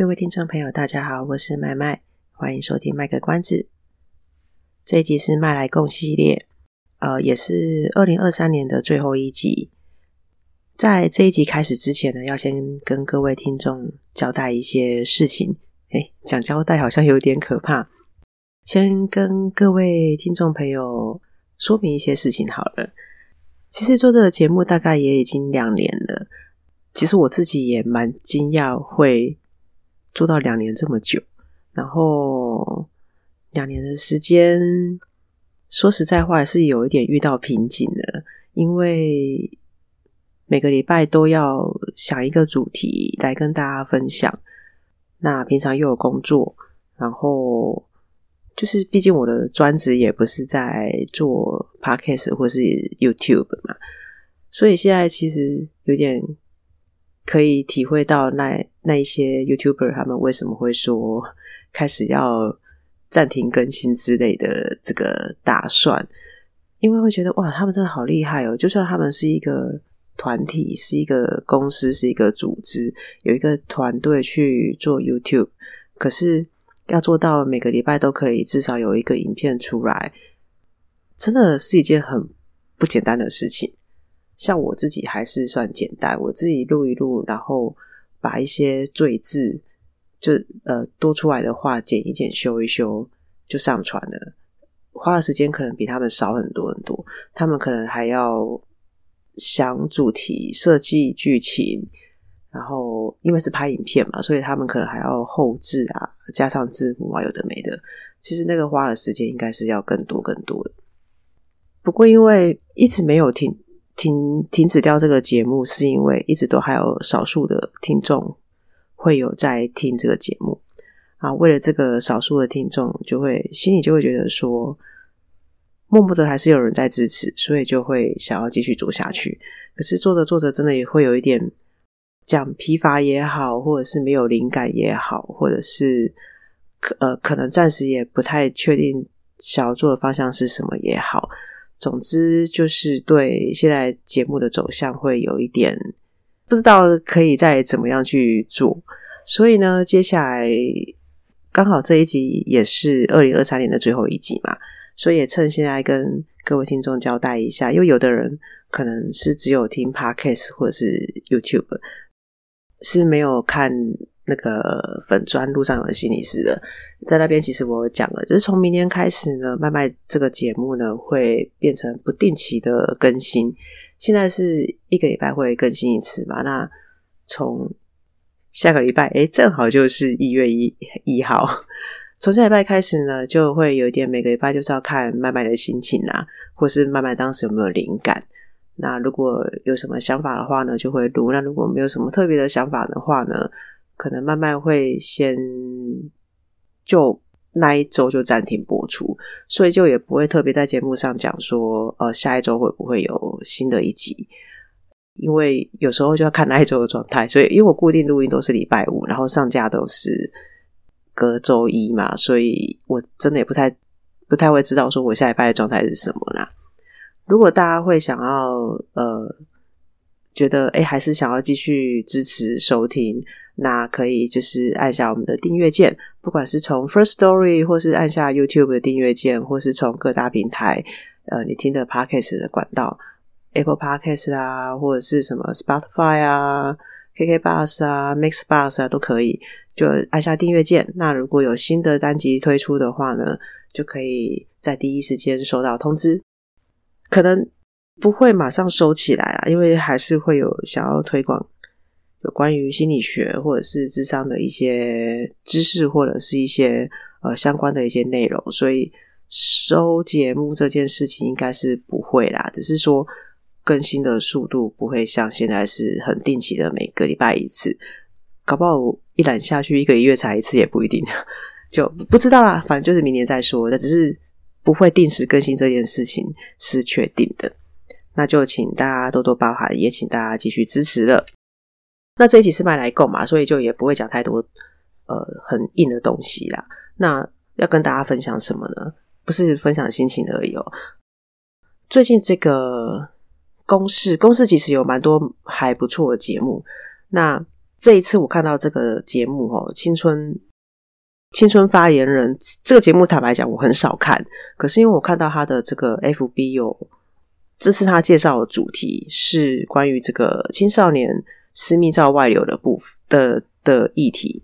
各位听众朋友，大家好，我是麦麦，欢迎收听卖个关子。这一集是麦来共系列，呃，也是二零二三年的最后一集。在这一集开始之前呢，要先跟各位听众交代一些事情。诶，讲交代好像有点可怕，先跟各位听众朋友说明一些事情好了。其实做这个节目大概也已经两年了，其实我自己也蛮惊讶会。做到两年这么久，然后两年的时间，说实在话，是有一点遇到瓶颈的，因为每个礼拜都要想一个主题来跟大家分享。那平常又有工作，然后就是毕竟我的专职也不是在做 Podcast 或是 YouTube 嘛，所以现在其实有点。可以体会到那那一些 YouTuber 他们为什么会说开始要暂停更新之类的这个打算，因为会觉得哇，他们真的好厉害哦！就算他们是一个团体，是一个公司，是一个组织，有一个团队去做 YouTube，可是要做到每个礼拜都可以至少有一个影片出来，真的是一件很不简单的事情。像我自己还是算简单，我自己录一录，然后把一些赘字就呃多出来的话剪一剪、修一修就上传了，花的时间可能比他们少很多很多。他们可能还要想主题、设计剧情，然后因为是拍影片嘛，所以他们可能还要后置啊，加上字幕啊，有的没的。其实那个花的时间应该是要更多更多的。不过因为一直没有停。停停止掉这个节目，是因为一直都还有少数的听众会有在听这个节目啊。为了这个少数的听众，就会心里就会觉得说，默默的还是有人在支持，所以就会想要继续做下去。可是做着做着，真的也会有一点讲疲乏也好，或者是没有灵感也好，或者是可呃可能暂时也不太确定想要做的方向是什么也好。总之就是对现在节目的走向会有一点不知道可以再怎么样去做，所以呢，接下来刚好这一集也是二零二三年的最后一集嘛，所以也趁现在跟各位听众交代一下，因为有的人可能是只有听 Podcast 或者是 YouTube，是没有看。那个粉砖路上有心理师的，在那边其实我讲了，就是从明年开始呢，麦麦这个节目呢会变成不定期的更新。现在是一个礼拜会更新一次嘛？那从下个礼拜，诶，正好就是一月一一号，从下礼拜开始呢，就会有一点每个礼拜就是要看麦麦的心情啊，或是麦麦当时有没有灵感。那如果有什么想法的话呢，就会录；那如果没有什么特别的想法的话呢，可能慢慢会先就那一周就暂停播出，所以就也不会特别在节目上讲说，呃，下一周会不会有新的一集？因为有时候就要看那一周的状态，所以因为我固定录音都是礼拜五，然后上架都是隔周一嘛，所以我真的也不太不太会知道说我下礼拜的状态是什么啦。如果大家会想要呃觉得哎，还是想要继续支持收听。那可以就是按下我们的订阅键，不管是从 First Story，或是按下 YouTube 的订阅键，或是从各大平台，呃，你听的 Podcast 的管道，Apple Podcast 啊，或者是什么 Spotify 啊、KK Bus 啊、Mix Bus 啊，都可以，就按下订阅键。那如果有新的单集推出的话呢，就可以在第一时间收到通知。可能不会马上收起来啦，因为还是会有想要推广。有关于心理学或者是智商的一些知识，或者是一些呃相关的一些内容，所以收节目这件事情应该是不会啦，只是说更新的速度不会像现在是很定期的每个礼拜一次。搞不好一揽下去一个月才一次也不一定，就不知道啦。反正就是明年再说，那只是不会定时更新这件事情是确定的。那就请大家多多包涵，也请大家继续支持了。那这一集是麦来购嘛，所以就也不会讲太多呃很硬的东西啦。那要跟大家分享什么呢？不是分享心情而已哦。最近这个公式，公式其实有蛮多还不错的节目。那这一次我看到这个节目哦，青春青春发言人这个节目，坦白讲我很少看，可是因为我看到他的这个 FB 有，这次他介绍的主题是关于这个青少年私密照外流的部分的的议题。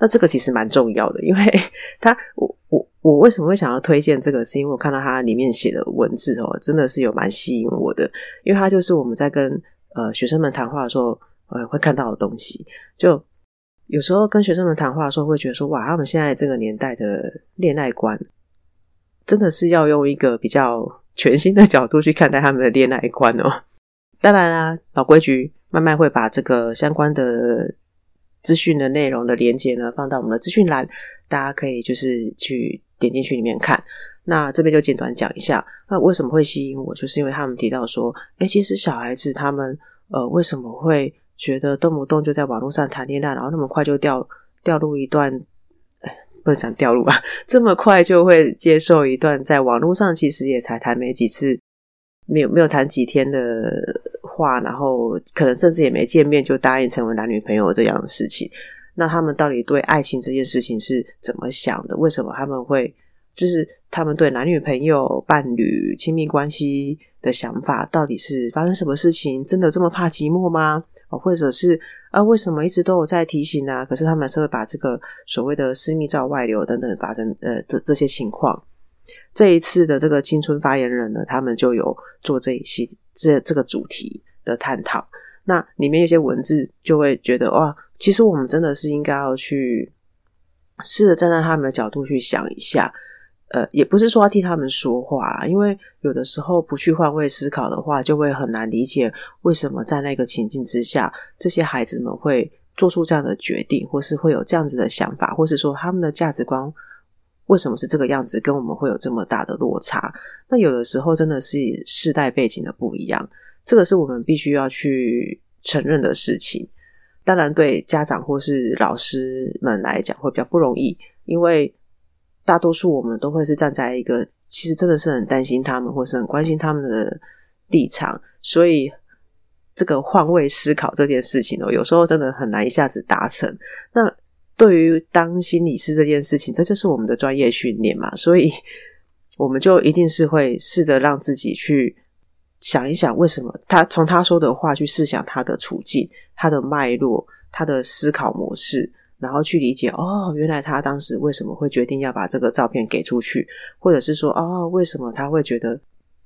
那这个其实蛮重要的，因为 他我我我为什么会想要推荐这个？是因为我看到他里面写的文字哦，真的是有蛮吸引我的，因为他就是我们在跟呃学生们谈话的时候。呃，会看到的东西，就有时候跟学生们谈话的时候，会觉得说，哇，他们现在这个年代的恋爱观，真的是要用一个比较全新的角度去看待他们的恋爱观哦。当然啦，老规矩，慢慢会把这个相关的资讯的内容的连接呢，放到我们的资讯栏，大家可以就是去点进去里面看。那这边就简短讲一下，那为什么会吸引我，就是因为他们提到说，诶，其实小孩子他们呃为什么会觉得动不动就在网络上谈恋爱，然后那么快就掉掉入一段，不能讲掉入吧，这么快就会接受一段在网络上其实也才谈没几次，没有没有谈几天的话，然后可能甚至也没见面就答应成为男女朋友这样的事情。那他们到底对爱情这件事情是怎么想的？为什么他们会就是他们对男女朋友、伴侣、亲密关系的想法，到底是发生什么事情？真的这么怕寂寞吗？哦，或者是啊，为什么一直都有在提醒啊？可是他们是会把这个所谓的私密照外流等等发生呃这这些情况。这一次的这个青春发言人呢，他们就有做这一系这这个主题的探讨。那里面有些文字就会觉得哇，其实我们真的是应该要去试着站在他们的角度去想一下。呃，也不是说要替他们说话，因为有的时候不去换位思考的话，就会很难理解为什么在那个情境之下，这些孩子们会做出这样的决定，或是会有这样子的想法，或是说他们的价值观为什么是这个样子，跟我们会有这么大的落差。那有的时候真的是世代背景的不一样，这个是我们必须要去承认的事情。当然，对家长或是老师们来讲会比较不容易，因为。大多数我们都会是站在一个其实真的是很担心他们，或是很关心他们的立场，所以这个换位思考这件事情哦，有时候真的很难一下子达成。那对于当心理师这件事情，这就是我们的专业训练嘛，所以我们就一定是会试着让自己去想一想，为什么他从他说的话去试想他的处境、他的脉络、他的思考模式。然后去理解哦，原来他当时为什么会决定要把这个照片给出去，或者是说哦，为什么他会觉得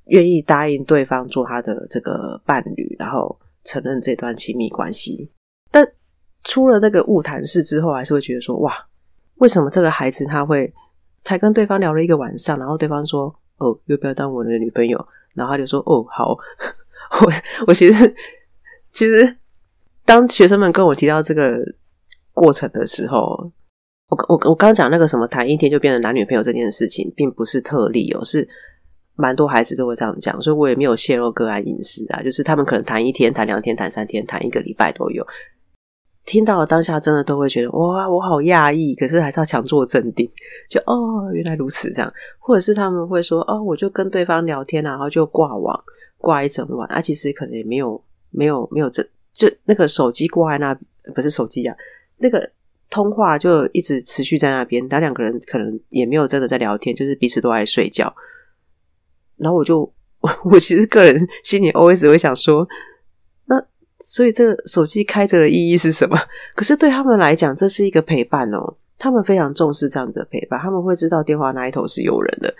愿意答应对方做他的这个伴侣，然后承认这段亲密关系。但出了那个误谈事之后，还是会觉得说哇，为什么这个孩子他会才跟对方聊了一个晚上，然后对方说哦，要不要当我的女朋友？然后他就说哦，好。我我其实其实当学生们跟我提到这个。过程的时候，我我我刚讲那个什么谈一天就变成男女朋友这件事情，并不是特例哦，是蛮多孩子都会这样讲，所以我也没有泄露个案隐私啊。就是他们可能谈一天、谈两天、谈三天、谈一个礼拜都有。听到了当下，真的都会觉得哇，我好讶异，可是还是要强作镇定，就哦，原来如此这样。或者是他们会说哦，我就跟对方聊天，然后就挂网挂一整晚啊，其实可能也没有没有没有这就那个手机挂在那，不是手机呀、那个通话就一直持续在那边，他两个人可能也没有真的在聊天，就是彼此都爱睡觉。然后我就我 我其实个人心里 always 会想说，所以这个手机开着的意义是什么？可是对他们来讲，这是一个陪伴哦，他们非常重视这样子的陪伴，他们会知道电话那一头是有人的。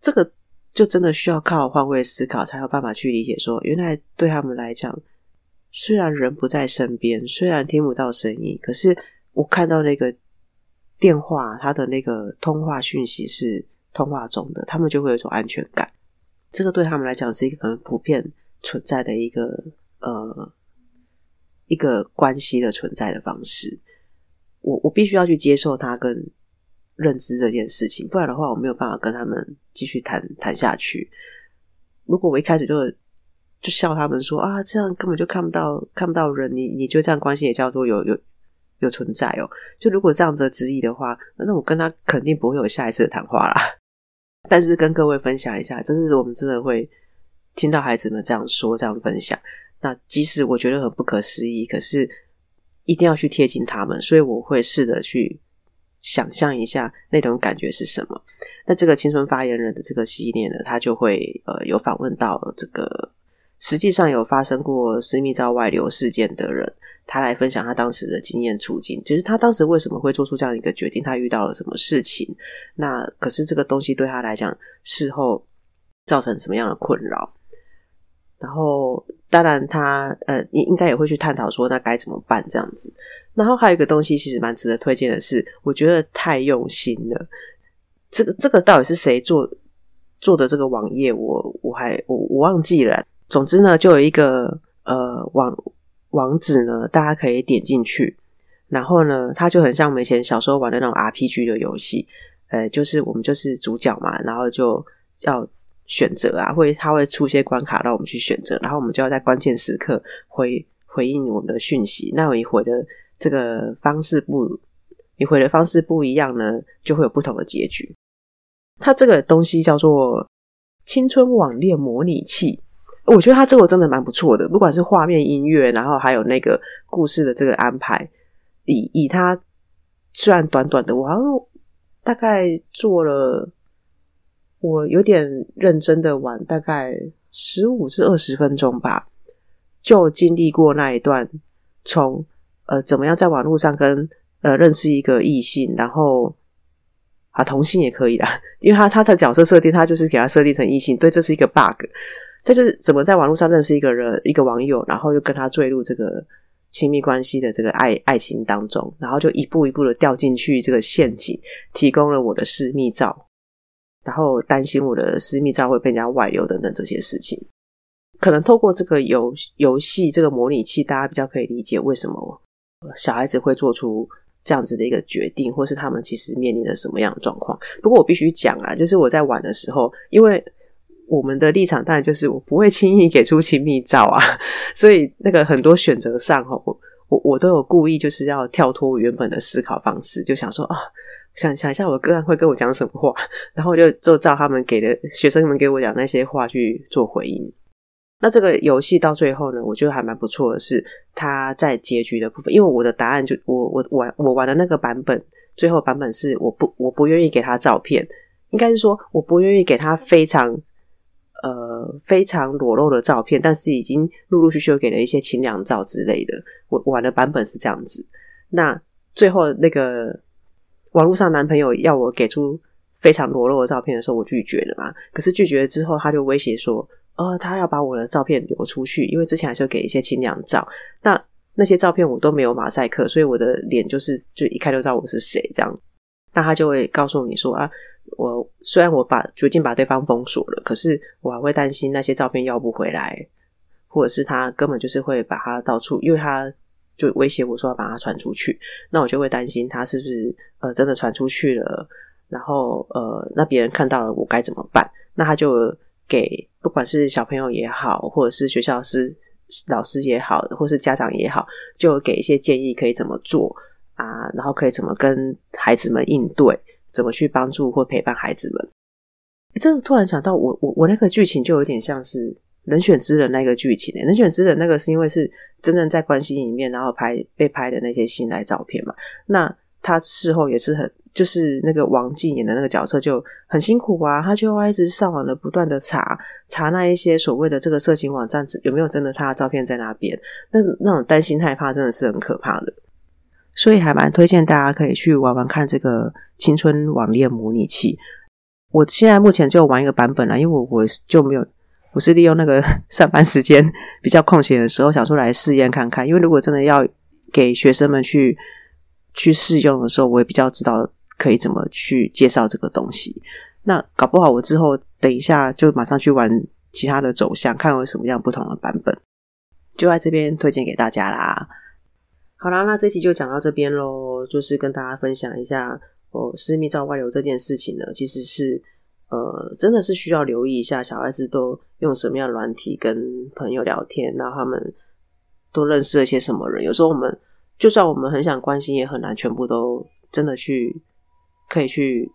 这个就真的需要靠换位思考，才有办法去理解说，原来对他们来讲。虽然人不在身边，虽然听不到声音，可是我看到那个电话，他的那个通话讯息是通话中的，他们就会有一种安全感。这个对他们来讲是一个很普遍存在的一个呃一个关系的存在的方式。我我必须要去接受他跟认知这件事情，不然的话，我没有办法跟他们继续谈谈下去。如果我一开始就就笑他们说啊，这样根本就看不到看不到人，你你觉得这样关系也叫做有有有存在哦？就如果这样子的质疑的话，那我跟他肯定不会有下一次的谈话啦。但是跟各位分享一下，这是我们真的会听到孩子们这样说这样分享。那即使我觉得很不可思议，可是。一定要去贴近他们，所以我会试着去想象一下那种感觉是什么。那这个青春发言人的这个系列呢，他就会呃有访问到这个实际上有发生过私密照外流事件的人，他来分享他当时的经验处境，就是他当时为什么会做出这样一个决定，他遇到了什么事情。那可是这个东西对他来讲，事后造成什么样的困扰？然后。当然他，呃，应应该也会去探讨说，那该怎么办这样子。然后还有一个东西，其实蛮值得推荐的是，我觉得太用心了。这个这个到底是谁做做的这个网页？我我还我我忘记了。总之呢，就有一个呃网网址呢，大家可以点进去。然后呢，它就很像我们以前小时候玩的那种 RPG 的游戏，呃，就是我们就是主角嘛，然后就要。选择啊，会它会出一些关卡让我们去选择，然后我们就要在关键时刻回回应我们的讯息。那你回的这个方式不，你回的方式不一样呢，就会有不同的结局。它这个东西叫做青春网恋模拟器，我觉得它这个真的蛮不错的，不管是画面、音乐，然后还有那个故事的这个安排，以以它虽然短短的，我好像大概做了。我有点认真的玩，大概十五至二十分钟吧，就经历过那一段从呃怎么样在网络上跟呃认识一个异性，然后啊同性也可以啦，因为他他的角色设定，他就是给他设定成异性，对，这是一个 bug。但是怎么在网络上认识一个人一个网友，然后又跟他坠入这个亲密关系的这个爱爱情当中，然后就一步一步的掉进去这个陷阱，提供了我的私密照。然后担心我的私密照会被人家外流等等这些事情，可能透过这个游游戏这个模拟器，大家比较可以理解为什么小孩子会做出这样子的一个决定，或是他们其实面临了什么样的状况。不过我必须讲啊，就是我在玩的时候，因为我们的立场当然就是我不会轻易给出亲密照啊，所以那个很多选择上哈，我我我都有故意就是要跳脱原本的思考方式，就想说啊。想想一下，我的个案会跟我讲什么话，然后我就就照他们给的学生们给我讲那些话去做回应。那这个游戏到最后呢，我觉得还蛮不错的是，他在结局的部分，因为我的答案就我我玩我玩的那个版本，最后版本是我不我不愿意给他照片，应该是说我不愿意给他非常呃非常裸露的照片，但是已经陆陆续续给了一些清凉照之类的。我玩的版本是这样子。那最后那个。网络上男朋友要我给出非常裸露的照片的时候，我拒绝了嘛。可是拒绝了之后，他就威胁说：“呃，他要把我的照片流出去，因为之前还是有给一些清凉照。那那些照片我都没有马赛克，所以我的脸就是就一看就知道我是谁这样。那他就会告诉你说：啊，我虽然我把决定把对方封锁了，可是我还会担心那些照片要不回来，或者是他根本就是会把它到处，因为他。”就威胁我说要把它传出去，那我就会担心他是不是呃真的传出去了，然后呃那别人看到了我该怎么办？那他就给不管是小朋友也好，或者是学校师老师也好，或是家长也好，就给一些建议可以怎么做啊，然后可以怎么跟孩子们应对，怎么去帮助或陪伴孩子们。这个突然想到我，我我我那个剧情就有点像是。人选之人那个剧情，人选之人那个是因为是真正在关系里面，然后拍被拍的那些信赖照片嘛。那他事后也是很，就是那个王静演的那个角色就很辛苦啊，他就要一直上网的不断的查查那一些所谓的这个色情网站有没有真的他的照片在那边，那那种担心害怕真的是很可怕的。所以还蛮推荐大家可以去玩玩看这个青春网恋模拟器。我现在目前只有玩一个版本啦，因为我我就没有。我是利用那个 上班时间比较空闲的时候，想出来试验看看。因为如果真的要给学生们去去试用的时候，我也比较知道可以怎么去介绍这个东西。那搞不好我之后等一下就马上去玩其他的走向，看有什么样不同的版本。就在这边推荐给大家啦。好啦，那这期就讲到这边喽，就是跟大家分享一下哦，私密照外流这件事情呢，其实是呃，真的是需要留意一下，小孩子都用什么样的软体跟朋友聊天，然后他们都认识了些什么人。有时候我们就算我们很想关心，也很难全部都真的去可以去。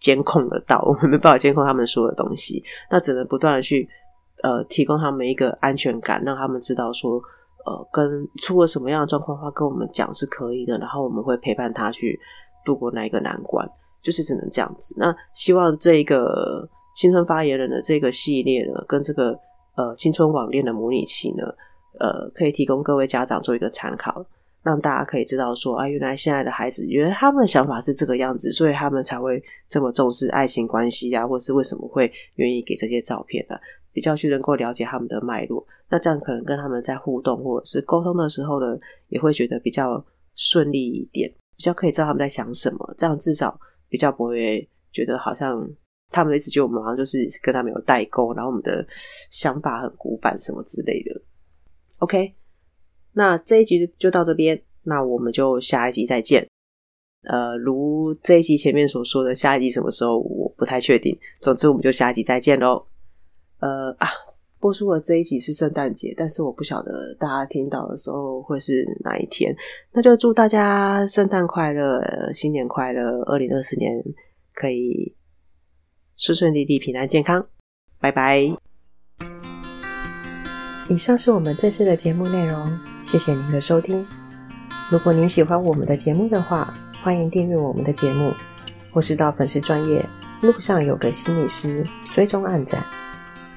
监控得到，我们没办法监控他们说的东西，那只能不断的去呃提供他们一个安全感，让他们知道说呃跟出了什么样的状况的话，跟我们讲是可以的，然后我们会陪伴他去度过那一个难关，就是只能这样子。那希望这个青春发言人的这个系列呢，跟这个呃青春网恋的模拟器呢，呃可以提供各位家长做一个参考。让大家可以知道说啊，原来现在的孩子，原来他们的想法是这个样子，所以他们才会这么重视爱情关系啊，或是为什么会愿意给这些照片呢？比较去能够了解他们的脉络，那这样可能跟他们在互动或者是沟通的时候呢，也会觉得比较顺利一点，比较可以知道他们在想什么，这样至少比较不会觉得好像他们一直觉得我们好像就是跟他们有代沟，然后我们的想法很古板什么之类的。OK。那这一集就到这边，那我们就下一集再见。呃，如这一集前面所说的，下一集什么时候我不太确定。总之，我们就下一集再见喽。呃啊，播出的这一集是圣诞节，但是我不晓得大家听到的时候会是哪一天。那就祝大家圣诞快乐，新年快乐，二零二四年可以顺顺利利、平安健康。拜拜。以上是我们这次的节目内容，谢谢您的收听。如果您喜欢我们的节目的话，欢迎订阅我们的节目，或是到粉丝专业路上有个心理师追踪暗赞。